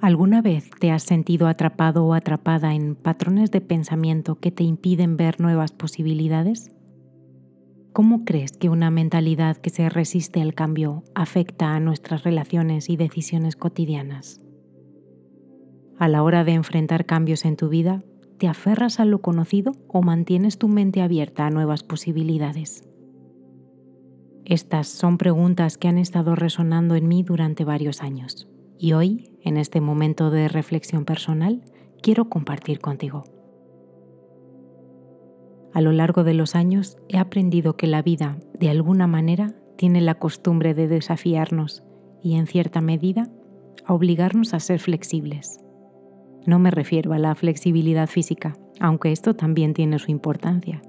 ¿Alguna vez te has sentido atrapado o atrapada en patrones de pensamiento que te impiden ver nuevas posibilidades? ¿Cómo crees que una mentalidad que se resiste al cambio afecta a nuestras relaciones y decisiones cotidianas? A la hora de enfrentar cambios en tu vida, ¿te aferras a lo conocido o mantienes tu mente abierta a nuevas posibilidades? Estas son preguntas que han estado resonando en mí durante varios años y hoy, en este momento de reflexión personal, quiero compartir contigo. A lo largo de los años he aprendido que la vida, de alguna manera, tiene la costumbre de desafiarnos y, en cierta medida, a obligarnos a ser flexibles. No me refiero a la flexibilidad física, aunque esto también tiene su importancia,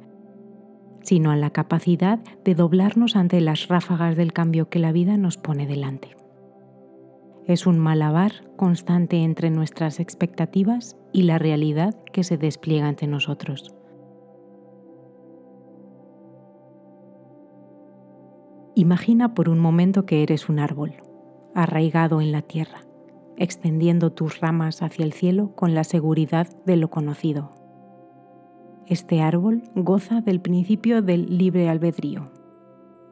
sino a la capacidad de doblarnos ante las ráfagas del cambio que la vida nos pone delante. Es un malabar constante entre nuestras expectativas y la realidad que se despliega ante nosotros. Imagina por un momento que eres un árbol, arraigado en la tierra, extendiendo tus ramas hacia el cielo con la seguridad de lo conocido. Este árbol goza del principio del libre albedrío.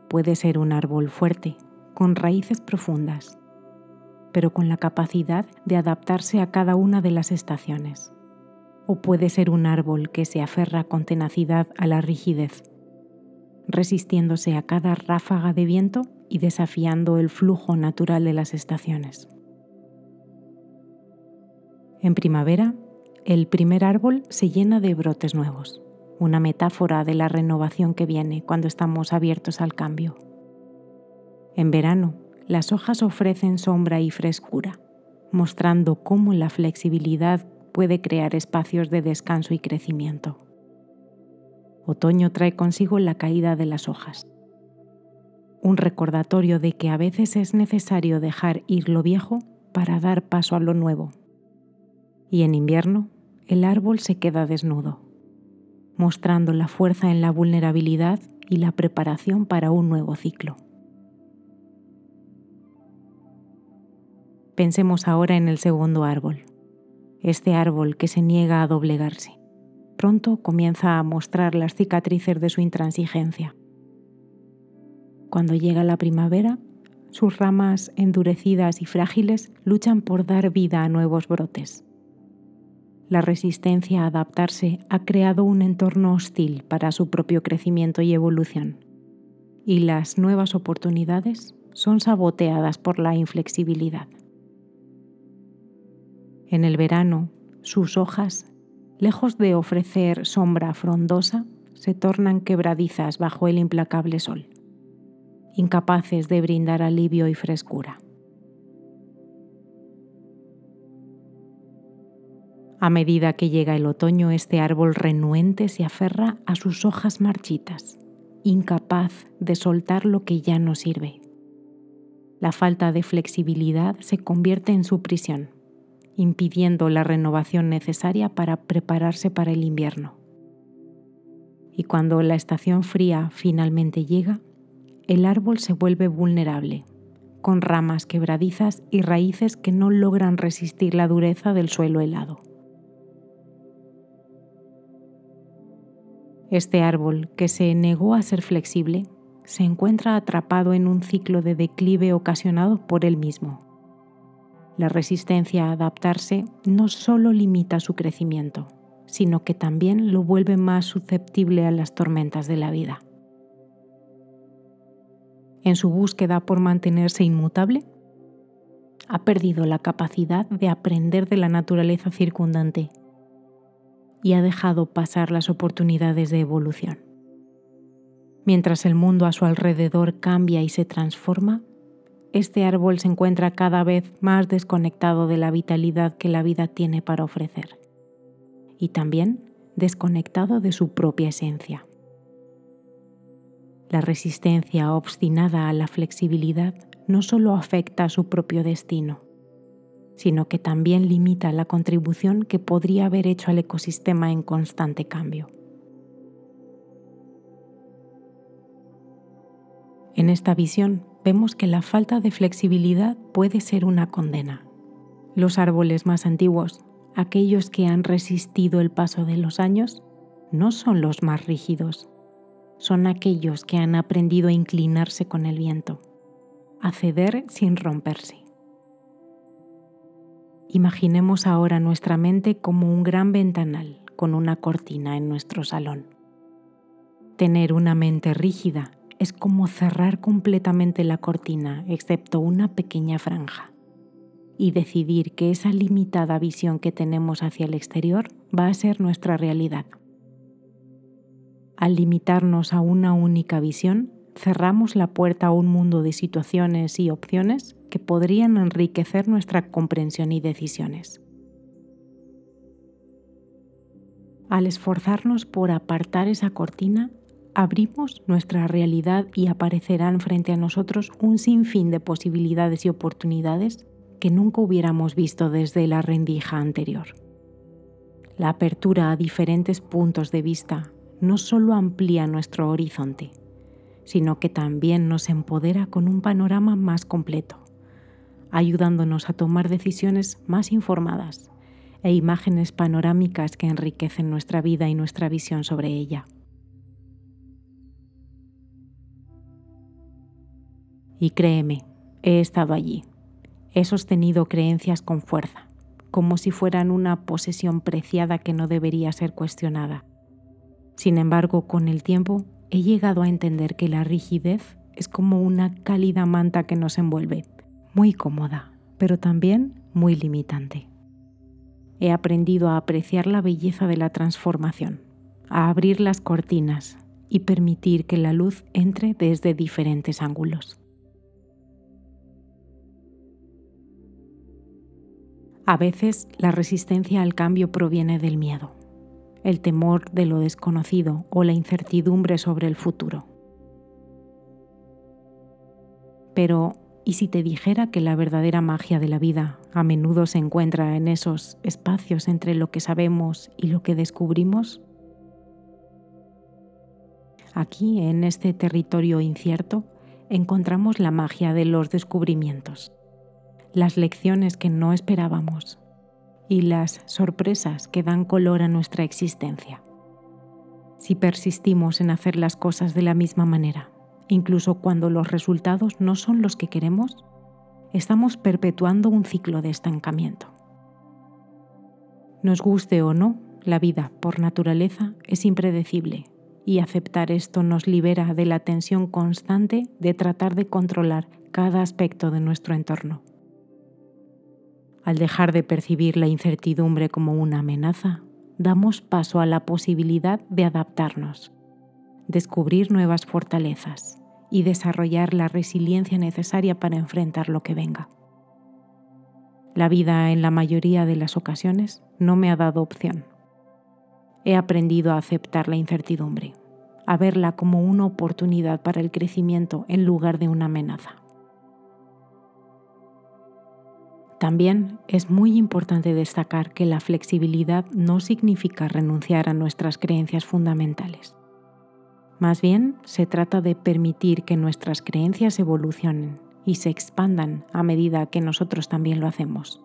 Puede ser un árbol fuerte, con raíces profundas, pero con la capacidad de adaptarse a cada una de las estaciones. O puede ser un árbol que se aferra con tenacidad a la rigidez, resistiéndose a cada ráfaga de viento y desafiando el flujo natural de las estaciones. En primavera, el primer árbol se llena de brotes nuevos, una metáfora de la renovación que viene cuando estamos abiertos al cambio. En verano, las hojas ofrecen sombra y frescura, mostrando cómo la flexibilidad puede crear espacios de descanso y crecimiento. Otoño trae consigo la caída de las hojas, un recordatorio de que a veces es necesario dejar ir lo viejo para dar paso a lo nuevo. Y en invierno, el árbol se queda desnudo, mostrando la fuerza en la vulnerabilidad y la preparación para un nuevo ciclo. Pensemos ahora en el segundo árbol, este árbol que se niega a doblegarse. Pronto comienza a mostrar las cicatrices de su intransigencia. Cuando llega la primavera, sus ramas endurecidas y frágiles luchan por dar vida a nuevos brotes. La resistencia a adaptarse ha creado un entorno hostil para su propio crecimiento y evolución, y las nuevas oportunidades son saboteadas por la inflexibilidad. En el verano, sus hojas, lejos de ofrecer sombra frondosa, se tornan quebradizas bajo el implacable sol, incapaces de brindar alivio y frescura. A medida que llega el otoño, este árbol renuente se aferra a sus hojas marchitas, incapaz de soltar lo que ya no sirve. La falta de flexibilidad se convierte en su prisión impidiendo la renovación necesaria para prepararse para el invierno. Y cuando la estación fría finalmente llega, el árbol se vuelve vulnerable, con ramas quebradizas y raíces que no logran resistir la dureza del suelo helado. Este árbol, que se negó a ser flexible, se encuentra atrapado en un ciclo de declive ocasionado por él mismo. La resistencia a adaptarse no solo limita su crecimiento, sino que también lo vuelve más susceptible a las tormentas de la vida. En su búsqueda por mantenerse inmutable, ha perdido la capacidad de aprender de la naturaleza circundante y ha dejado pasar las oportunidades de evolución. Mientras el mundo a su alrededor cambia y se transforma, este árbol se encuentra cada vez más desconectado de la vitalidad que la vida tiene para ofrecer y también desconectado de su propia esencia. La resistencia obstinada a la flexibilidad no solo afecta a su propio destino, sino que también limita la contribución que podría haber hecho al ecosistema en constante cambio. En esta visión vemos que la falta de flexibilidad puede ser una condena, Los árboles más antiguos, aquellos que han resistido el paso de los años, no son los más rígidos, son aquellos que han aprendido a inclinarse con el viento, a ceder sin romperse. Imaginemos ahora nuestra mente como un gran ventanal con una cortina en nuestro salón. Tener una mente rígida es como cerrar completamente la cortina excepto una pequeña franja y decidir que esa limitada visión que tenemos hacia el exterior va a ser nuestra realidad. Al limitarnos a una única visión, cerramos la puerta a un mundo de situaciones y opciones que podrían enriquecer nuestra comprensión y decisiones. Al esforzarnos por apartar esa cortina, abrimos nuestra realidad y aparecerán frente a nosotros un sinfín de posibilidades y oportunidades que nunca hubiéramos visto desde la rendija anterior. La apertura a diferentes puntos de vista no solo amplía nuestro horizonte, sino que también nos empodera con un panorama más completo, ayudándonos a tomar decisiones más informadas e imágenes panorámicas que enriquecen nuestra vida y nuestra visión sobre ella. Y créeme, he estado allí, he sostenido creencias con fuerza, como si fueran una posesión preciada que no debería ser cuestionada sin embargo, con el tiempo he llegado a entender que la rigidez es como una cálida manta que nos envuelve, muy cómoda, pero también muy limitante. He aprendido a apreciar la belleza de la transformación, a abrir las cortinas y permitir que la luz entre desde diferentes ángulos. A veces la resistencia al cambio proviene del miedo el temor de lo desconocido o la incertidumbre sobre el futuro. Pero, ¿y si te dijera que la verdadera magia de la vida a menudo se encuentra en esos espacios entre lo que sabemos y lo que descubrimos? Aquí, en este territorio incierto, encontramos la magia de los descubrimientos, las lecciones que no esperábamos y las sorpresas que dan color a nuestra existencia. Si persistimos en hacer las cosas de la misma manera, incluso cuando los resultados no son los que queremos, estamos perpetuando un ciclo de estancamiento. Nos guste o no, la vida, por naturaleza, es impredecible y aceptar esto nos libera de la tensión constante de tratar de controlar cada aspecto de nuestro entorno. Al dejar de percibir la incertidumbre como una amenaza, damos paso a la posibilidad de adaptarnos, descubrir nuevas fortalezas y desarrollar la resiliencia necesaria para enfrentar lo que venga. La vida en la mayoría de las ocasiones no me ha dado opción. He aprendido a aceptar la incertidumbre, a verla como una oportunidad para el crecimiento en lugar de una amenaza. También es muy importante destacar que la flexibilidad no significa renunciar a nuestras creencias fundamentales. Más bien, se trata de permitir que nuestras creencias evolucionen y se expandan a medida que nosotros también lo hacemos.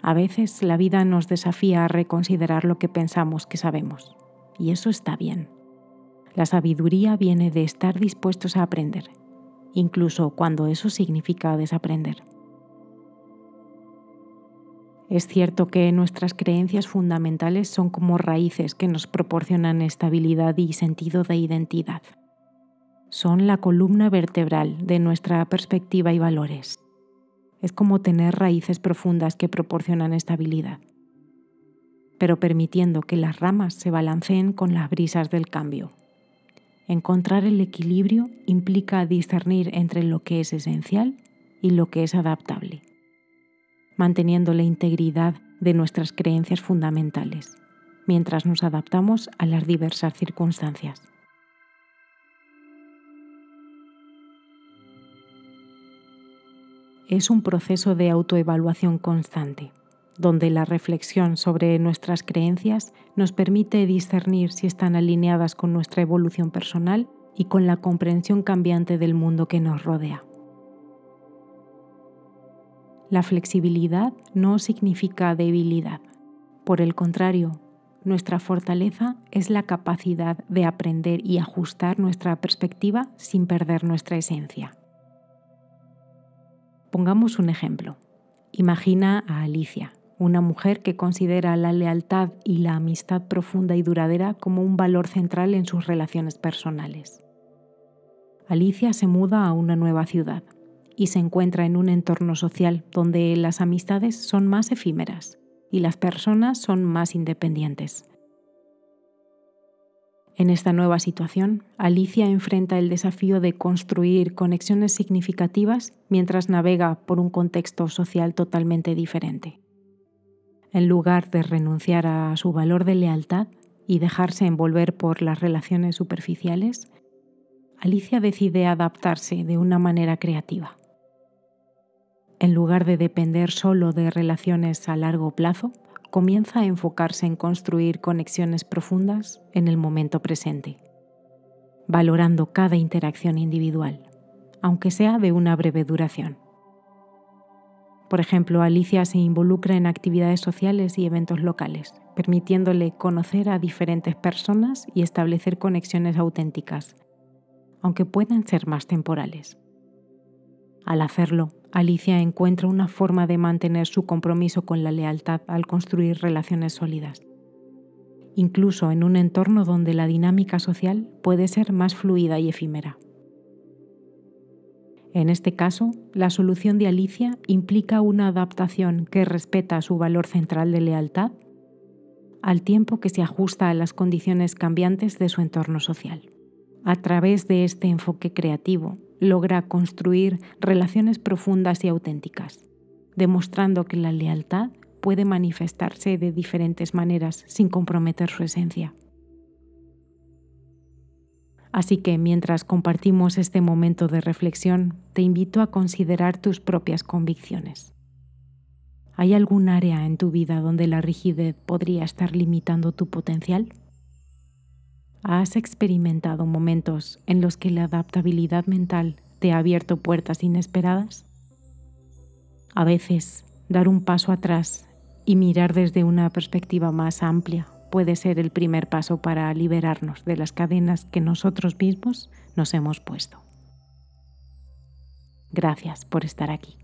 A veces la vida nos desafía a reconsiderar lo que pensamos que sabemos, y eso está bien. La sabiduría viene de estar dispuestos a aprender, incluso cuando eso significa desaprender. Es cierto que nuestras creencias fundamentales son como raíces que nos proporcionan estabilidad y sentido de identidad. Son la columna vertebral de nuestra perspectiva y valores. Es como tener raíces profundas que proporcionan estabilidad, pero permitiendo que las ramas se balanceen con las brisas del cambio. Encontrar el equilibrio implica discernir entre lo que es esencial y lo que es adaptable manteniendo la integridad de nuestras creencias fundamentales, mientras nos adaptamos a las diversas circunstancias. Es un proceso de autoevaluación constante, donde la reflexión sobre nuestras creencias nos permite discernir si están alineadas con nuestra evolución personal y con la comprensión cambiante del mundo que nos rodea. La flexibilidad no significa debilidad. Por el contrario, nuestra fortaleza es la capacidad de aprender y ajustar nuestra perspectiva sin perder nuestra esencia. Pongamos un ejemplo. Imagina a Alicia, una mujer que considera la lealtad y la amistad profunda y duradera como un valor central en sus relaciones personales. Alicia se muda a una nueva ciudad y se encuentra en un entorno social donde las amistades son más efímeras y las personas son más independientes. En esta nueva situación, Alicia enfrenta el desafío de construir conexiones significativas mientras navega por un contexto social totalmente diferente. En lugar de renunciar a su valor de lealtad y dejarse envolver por las relaciones superficiales, Alicia decide adaptarse de una manera creativa. En lugar de depender solo de relaciones a largo plazo, comienza a enfocarse en construir conexiones profundas en el momento presente, valorando cada interacción individual, aunque sea de una breve duración. Por ejemplo, Alicia se involucra en actividades sociales y eventos locales, permitiéndole conocer a diferentes personas y establecer conexiones auténticas, aunque puedan ser más temporales. Al hacerlo, Alicia encuentra una forma de mantener su compromiso con la lealtad al construir relaciones sólidas, incluso en un entorno donde la dinámica social puede ser más fluida y efímera. En este caso, la solución de Alicia implica una adaptación que respeta su valor central de lealtad al tiempo que se ajusta a las condiciones cambiantes de su entorno social. A través de este enfoque creativo, logra construir relaciones profundas y auténticas, demostrando que la lealtad puede manifestarse de diferentes maneras sin comprometer su esencia. Así que mientras compartimos este momento de reflexión, te invito a considerar tus propias convicciones. ¿Hay algún área en tu vida donde la rigidez podría estar limitando tu potencial? ¿Has experimentado momentos en los que la adaptabilidad mental te ha abierto puertas inesperadas? A veces, dar un paso atrás y mirar desde una perspectiva más amplia puede ser el primer paso para liberarnos de las cadenas que nosotros mismos nos hemos puesto. Gracias por estar aquí.